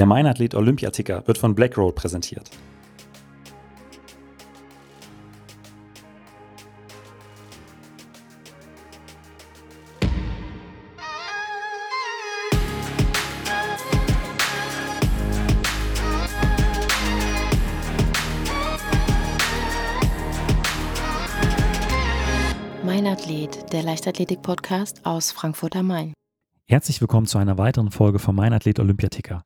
Der Meinathlet Olympiaticker wird von Blackroll präsentiert. Mein Athlet, der Leichtathletik-Podcast aus Frankfurt am Main. Herzlich willkommen zu einer weiteren Folge von Mein Athlet Olympiaticker.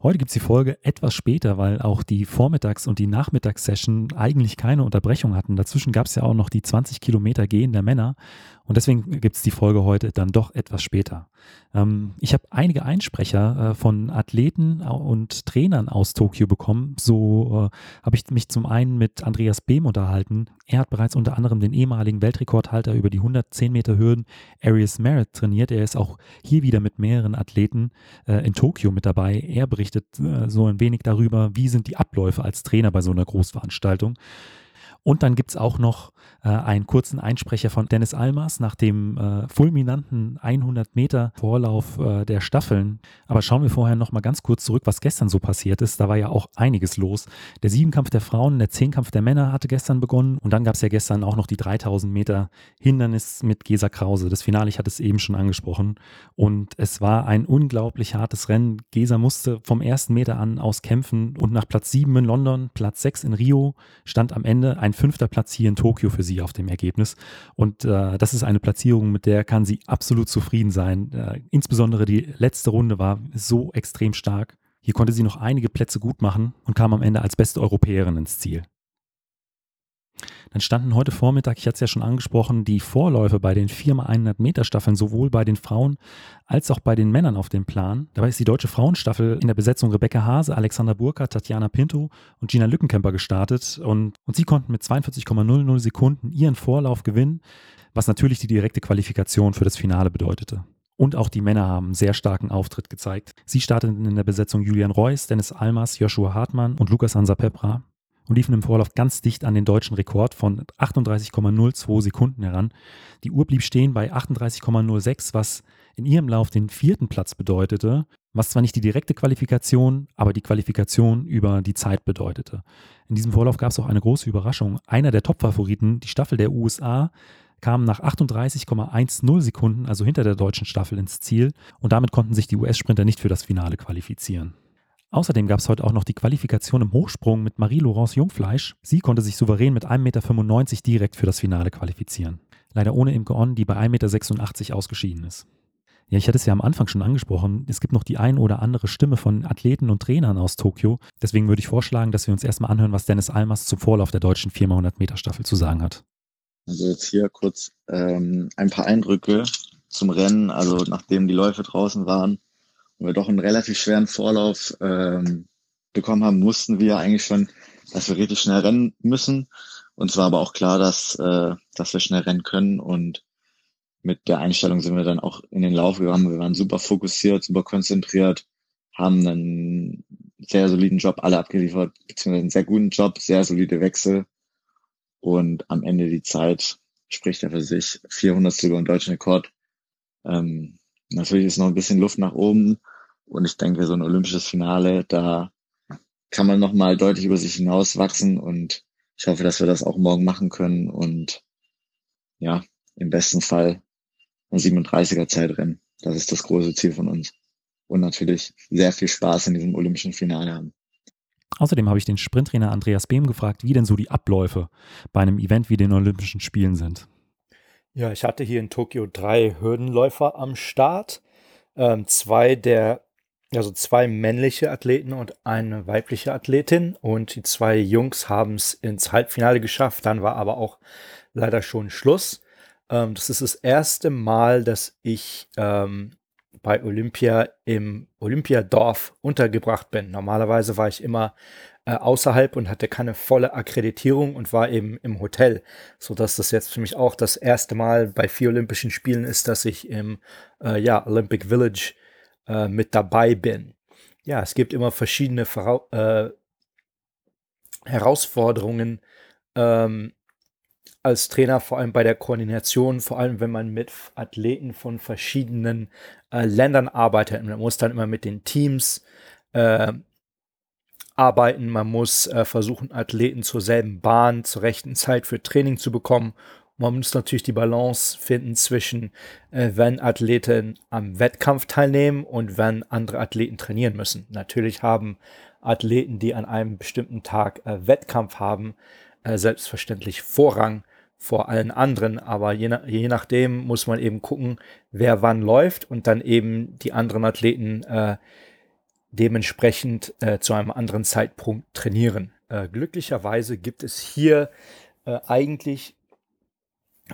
Heute gibt es die Folge etwas später, weil auch die Vormittags- und die Nachmittagssession eigentlich keine Unterbrechung hatten. Dazwischen gab es ja auch noch die 20 Kilometer Gehen der Männer und deswegen gibt es die Folge heute dann doch etwas später. Ähm, ich habe einige Einsprecher äh, von Athleten und Trainern aus Tokio bekommen. So äh, habe ich mich zum einen mit Andreas Behm unterhalten. Er hat bereits unter anderem den ehemaligen Weltrekordhalter über die 110 Meter Hürden Arius Merritt trainiert. Er ist auch hier wieder mit mehreren Athleten äh, in Tokio mit dabei. Er berichtet äh, so ein wenig darüber, wie sind die Abläufe als Trainer bei so einer Großveranstaltung. Und dann gibt es auch noch äh, einen kurzen Einsprecher von Dennis Almas nach dem äh, fulminanten 100 Meter Vorlauf äh, der Staffeln. Aber schauen wir vorher noch mal ganz kurz zurück, was gestern so passiert ist. Da war ja auch einiges los. Der Siebenkampf der Frauen, der Zehnkampf der Männer hatte gestern begonnen. Und dann gab es ja gestern auch noch die 3000 Meter Hindernis mit Gesa Krause. Das Finale, ich hatte es eben schon angesprochen. Und es war ein unglaublich hartes Rennen. Gesa musste vom ersten Meter an aus kämpfen und nach Platz 7 in London, Platz 6 in Rio stand am Ende ein fünfter Platz hier in Tokio für sie auf dem Ergebnis. Und äh, das ist eine Platzierung, mit der kann sie absolut zufrieden sein. Äh, insbesondere die letzte Runde war so extrem stark. Hier konnte sie noch einige Plätze gut machen und kam am Ende als beste Europäerin ins Ziel. Dann standen heute Vormittag, ich hatte es ja schon angesprochen, die Vorläufe bei den 4x100 Meter Staffeln sowohl bei den Frauen als auch bei den Männern auf dem Plan. Dabei ist die deutsche Frauenstaffel in der Besetzung Rebecca Hase, Alexander Burka, Tatjana Pinto und Gina Lückenkämper gestartet und, und sie konnten mit 42,00 Sekunden ihren Vorlauf gewinnen, was natürlich die direkte Qualifikation für das Finale bedeutete. Und auch die Männer haben einen sehr starken Auftritt gezeigt. Sie starteten in der Besetzung Julian Reuss, Dennis Almas, Joshua Hartmann und Lukas Hansa Pepra und liefen im Vorlauf ganz dicht an den deutschen Rekord von 38,02 Sekunden heran. Die Uhr blieb stehen bei 38,06, was in ihrem Lauf den vierten Platz bedeutete, was zwar nicht die direkte Qualifikation, aber die Qualifikation über die Zeit bedeutete. In diesem Vorlauf gab es auch eine große Überraschung. Einer der Top-Favoriten, die Staffel der USA, kam nach 38,10 Sekunden, also hinter der deutschen Staffel, ins Ziel und damit konnten sich die US-Sprinter nicht für das Finale qualifizieren. Außerdem gab es heute auch noch die Qualifikation im Hochsprung mit Marie-Laurence Jungfleisch. Sie konnte sich souverän mit 1,95 Meter direkt für das Finale qualifizieren. Leider ohne Imke On, die bei 1,86 Meter ausgeschieden ist. Ja, ich hatte es ja am Anfang schon angesprochen. Es gibt noch die ein oder andere Stimme von Athleten und Trainern aus Tokio. Deswegen würde ich vorschlagen, dass wir uns erstmal anhören, was Dennis Almas zum Vorlauf der deutschen 400 Meter Staffel zu sagen hat. Also jetzt hier kurz ähm, ein paar Eindrücke zum Rennen. Also nachdem die Läufe draußen waren, und wir doch einen relativ schweren Vorlauf ähm, bekommen haben, wussten wir eigentlich schon, dass wir richtig schnell rennen müssen. Und zwar aber auch klar, dass, äh, dass wir schnell rennen können. Und mit der Einstellung sind wir dann auch in den Lauf gegangen. Wir waren super fokussiert, super konzentriert, haben einen sehr soliden Job alle abgeliefert, beziehungsweise einen sehr guten Job, sehr solide Wechsel. Und am Ende die Zeit spricht er für sich. 400 über den deutschen Rekord. Ähm, Natürlich ist noch ein bisschen Luft nach oben und ich denke, so ein olympisches Finale, da kann man nochmal deutlich über sich hinaus wachsen und ich hoffe, dass wir das auch morgen machen können und ja, im besten Fall ein 37er Zeitrennen. Das ist das große Ziel von uns. Und natürlich sehr viel Spaß in diesem olympischen Finale haben. Außerdem habe ich den Sprinttrainer Andreas Behm gefragt, wie denn so die Abläufe bei einem Event wie den Olympischen Spielen sind. Ja, ich hatte hier in Tokio drei Hürdenläufer am Start. Ähm, zwei der, also zwei männliche Athleten und eine weibliche Athletin. Und die zwei Jungs haben es ins Halbfinale geschafft. Dann war aber auch leider schon Schluss. Ähm, das ist das erste Mal, dass ich ähm, bei Olympia im Olympiadorf untergebracht bin. Normalerweise war ich immer äh, außerhalb und hatte keine volle Akkreditierung und war eben im Hotel, so dass das jetzt für mich auch das erste Mal bei vier Olympischen Spielen ist, dass ich im äh, ja, Olympic Village äh, mit dabei bin. Ja, es gibt immer verschiedene Vora äh, Herausforderungen ähm, als Trainer, vor allem bei der Koordination, vor allem wenn man mit Athleten von verschiedenen äh, Ländern arbeitet. Man muss dann immer mit den Teams äh, arbeiten, man muss äh, versuchen, Athleten zur selben Bahn, zur rechten Zeit für Training zu bekommen. Man muss natürlich die Balance finden zwischen, äh, wenn Athleten am Wettkampf teilnehmen und wenn andere Athleten trainieren müssen. Natürlich haben Athleten, die an einem bestimmten Tag äh, Wettkampf haben, äh, selbstverständlich Vorrang vor allen anderen, aber je, nach, je, nachdem muss man eben gucken, wer wann läuft und dann eben die anderen Athleten äh, dementsprechend äh, zu einem anderen Zeitpunkt trainieren. Äh, glücklicherweise gibt es hier äh, eigentlich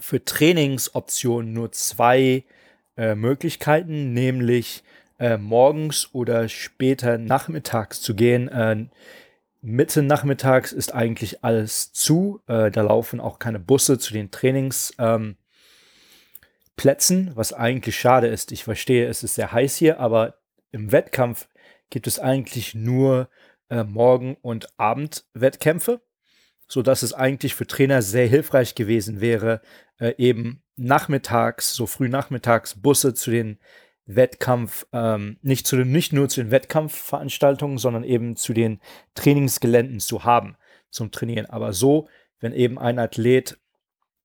für Trainingsoptionen nur zwei Möglichkeiten, nämlich morgens oder später nachmittags zu gehen. Mitte nachmittags ist eigentlich alles zu. Äh, da laufen auch keine Busse zu den Trainingsplätzen, ähm, was eigentlich schade ist. Ich verstehe, es ist sehr heiß hier, aber im Wettkampf gibt es eigentlich nur äh, Morgen- und Abendwettkämpfe sodass es eigentlich für Trainer sehr hilfreich gewesen wäre, äh, eben nachmittags, so früh nachmittags Busse zu den Wettkampf, ähm, nicht, zu den, nicht nur zu den Wettkampfveranstaltungen, sondern eben zu den Trainingsgeländen zu haben zum Trainieren. Aber so, wenn eben ein Athlet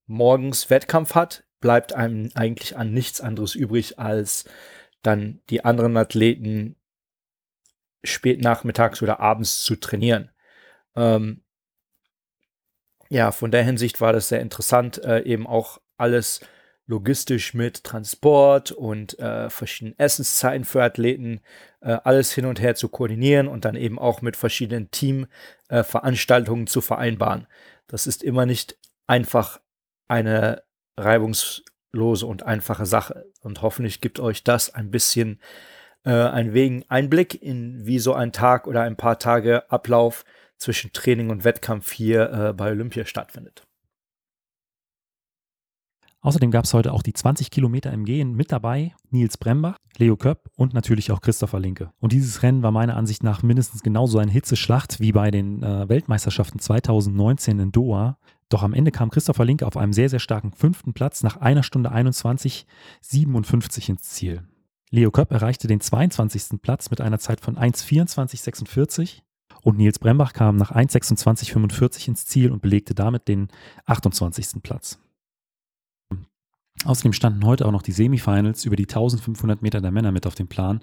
morgens Wettkampf hat, bleibt einem eigentlich an nichts anderes übrig, als dann die anderen Athleten spät nachmittags oder abends zu trainieren. Ähm, ja, von der Hinsicht war das sehr interessant, äh, eben auch alles logistisch mit Transport und äh, verschiedenen Essenszeiten für Athleten, äh, alles hin und her zu koordinieren und dann eben auch mit verschiedenen Teamveranstaltungen äh, zu vereinbaren. Das ist immer nicht einfach eine reibungslose und einfache Sache. Und hoffentlich gibt euch das ein bisschen äh, einen wegen Einblick in wie so ein Tag oder ein paar Tage Ablauf zwischen Training und Wettkampf hier äh, bei Olympia stattfindet. Außerdem gab es heute auch die 20 Kilometer im Gehen mit dabei. Nils Brembach, Leo Köpp und natürlich auch Christopher Linke. Und dieses Rennen war meiner Ansicht nach mindestens genauso eine Hitzeschlacht wie bei den äh, Weltmeisterschaften 2019 in Doha. Doch am Ende kam Christopher Linke auf einem sehr, sehr starken fünften Platz nach einer Stunde 21, 57 ins Ziel. Leo Köpp erreichte den 22. Platz mit einer Zeit von 1,24,46 und Nils Brembach kam nach 1,26,45 ins Ziel und belegte damit den 28. Platz. Außerdem standen heute auch noch die Semifinals über die 1500 Meter der Männer mit auf dem Plan.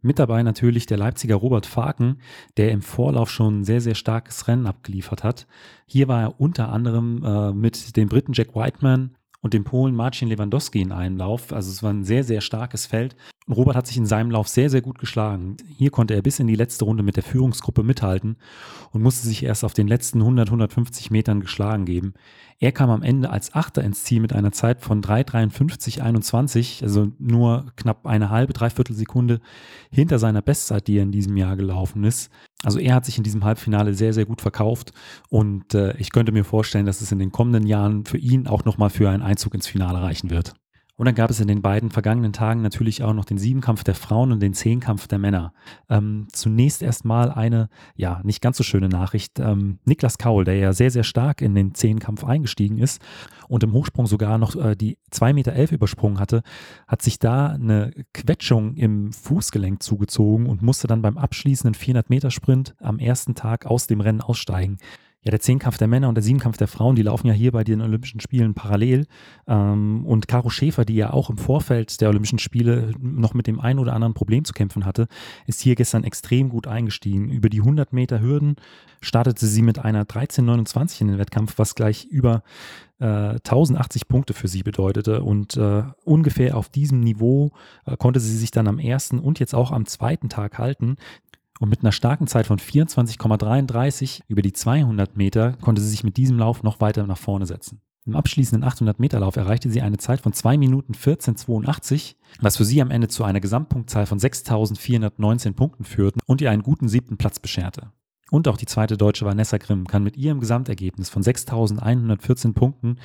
Mit dabei natürlich der Leipziger Robert Faken, der im Vorlauf schon ein sehr, sehr starkes Rennen abgeliefert hat. Hier war er unter anderem äh, mit dem Briten Jack Whiteman und dem Polen Marcin Lewandowski in einem Lauf. Also es war ein sehr, sehr starkes Feld. Robert hat sich in seinem Lauf sehr, sehr gut geschlagen. Hier konnte er bis in die letzte Runde mit der Führungsgruppe mithalten und musste sich erst auf den letzten 100, 150 Metern geschlagen geben. Er kam am Ende als Achter ins Ziel mit einer Zeit von 3,53,21, also nur knapp eine halbe, dreiviertel Sekunde hinter seiner Bestzeit, die er in diesem Jahr gelaufen ist. Also er hat sich in diesem Halbfinale sehr, sehr gut verkauft und äh, ich könnte mir vorstellen, dass es in den kommenden Jahren für ihn auch nochmal für einen Einzug ins Finale reichen wird. Und dann gab es in den beiden vergangenen Tagen natürlich auch noch den Siebenkampf der Frauen und den Zehnkampf der Männer. Ähm, zunächst erstmal eine, ja, nicht ganz so schöne Nachricht. Ähm, Niklas Kaul, der ja sehr, sehr stark in den Zehnkampf eingestiegen ist und im Hochsprung sogar noch äh, die 2,11 Meter elf übersprungen hatte, hat sich da eine Quetschung im Fußgelenk zugezogen und musste dann beim abschließenden 400 Meter Sprint am ersten Tag aus dem Rennen aussteigen ja, der Zehnkampf der Männer und der Siebenkampf der Frauen, die laufen ja hier bei den Olympischen Spielen parallel. Ähm, und Caro Schäfer, die ja auch im Vorfeld der Olympischen Spiele noch mit dem einen oder anderen Problem zu kämpfen hatte, ist hier gestern extrem gut eingestiegen. Über die 100 Meter Hürden startete sie mit einer 13,29 in den Wettkampf, was gleich über äh, 1080 Punkte für sie bedeutete. Und äh, ungefähr auf diesem Niveau äh, konnte sie sich dann am ersten und jetzt auch am zweiten Tag halten. Und mit einer starken Zeit von 24,33 über die 200 Meter konnte sie sich mit diesem Lauf noch weiter nach vorne setzen. Im abschließenden 800-Meter-Lauf erreichte sie eine Zeit von 2 Minuten 14,82, was für sie am Ende zu einer Gesamtpunktzahl von 6.419 Punkten führte und ihr einen guten siebten Platz bescherte. Und auch die zweite Deutsche Vanessa Grimm kann mit ihrem Gesamtergebnis von 6.114 Punkten,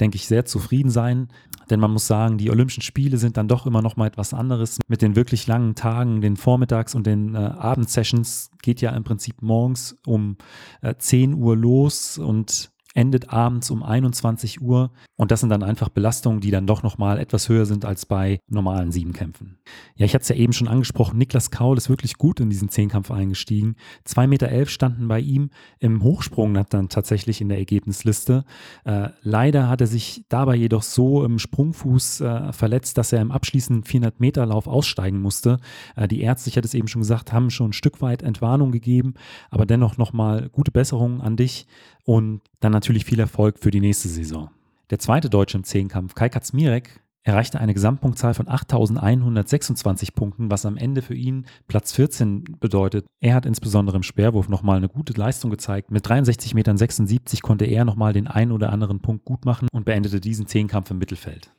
denke ich, sehr zufrieden sein. Denn man muss sagen, die Olympischen Spiele sind dann doch immer noch mal etwas anderes. Mit den wirklich langen Tagen, den Vormittags- und den äh, Abendsessions geht ja im Prinzip morgens um äh, 10 Uhr los und endet abends um 21 Uhr und das sind dann einfach Belastungen, die dann doch nochmal etwas höher sind als bei normalen Siebenkämpfen. Ja, ich hatte es ja eben schon angesprochen, Niklas Kaul ist wirklich gut in diesen Zehnkampf eingestiegen. 2,11 Meter elf standen bei ihm im Hochsprung dann tatsächlich in der Ergebnisliste. Äh, leider hat er sich dabei jedoch so im Sprungfuß äh, verletzt, dass er im abschließenden 400 Meter Lauf aussteigen musste. Äh, die Ärzte, ich hatte es eben schon gesagt, haben schon ein Stück weit Entwarnung gegeben, aber dennoch nochmal gute Besserung an dich und dann natürlich viel Erfolg für die nächste Saison. Der zweite Deutsche im Zehnkampf, Kai Katzmirek, erreichte eine Gesamtpunktzahl von 8.126 Punkten, was am Ende für ihn Platz 14 bedeutet. Er hat insbesondere im Speerwurf nochmal eine gute Leistung gezeigt. Mit 63,76 Metern konnte er nochmal den einen oder anderen Punkt gut machen und beendete diesen Zehnkampf im Mittelfeld.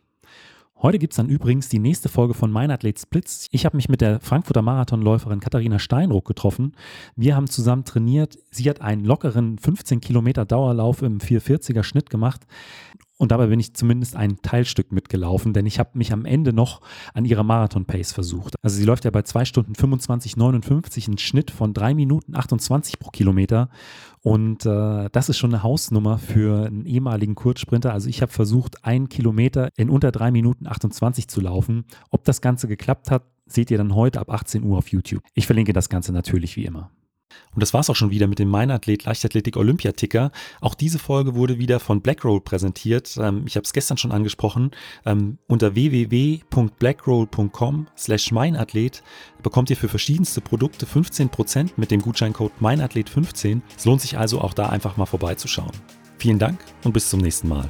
Heute gibt es dann übrigens die nächste Folge von Mein Athlet Splits. Ich habe mich mit der Frankfurter Marathonläuferin Katharina Steinruck getroffen. Wir haben zusammen trainiert. Sie hat einen lockeren 15 Kilometer Dauerlauf im 440er Schnitt gemacht. Und dabei bin ich zumindest ein Teilstück mitgelaufen, denn ich habe mich am Ende noch an ihrer Marathon-Pace versucht. Also sie läuft ja bei 2 Stunden 25, 59, einen Schnitt von 3 Minuten 28 pro Kilometer. Und äh, das ist schon eine Hausnummer für einen ehemaligen Kurzsprinter. Also ich habe versucht, einen Kilometer in unter 3 Minuten 28 zu laufen. Ob das Ganze geklappt hat, seht ihr dann heute ab 18 Uhr auf YouTube. Ich verlinke das Ganze natürlich wie immer. Und das war's auch schon wieder mit dem Meinathlet Leichtathletik Olympiaticker. Auch diese Folge wurde wieder von Blackroll präsentiert. Ähm, ich habe es gestern schon angesprochen. Ähm, unter www.blackroll.com slash meinathlet bekommt ihr für verschiedenste Produkte 15% mit dem Gutscheincode meinathlet15. Es lohnt sich also auch da einfach mal vorbeizuschauen. Vielen Dank und bis zum nächsten Mal.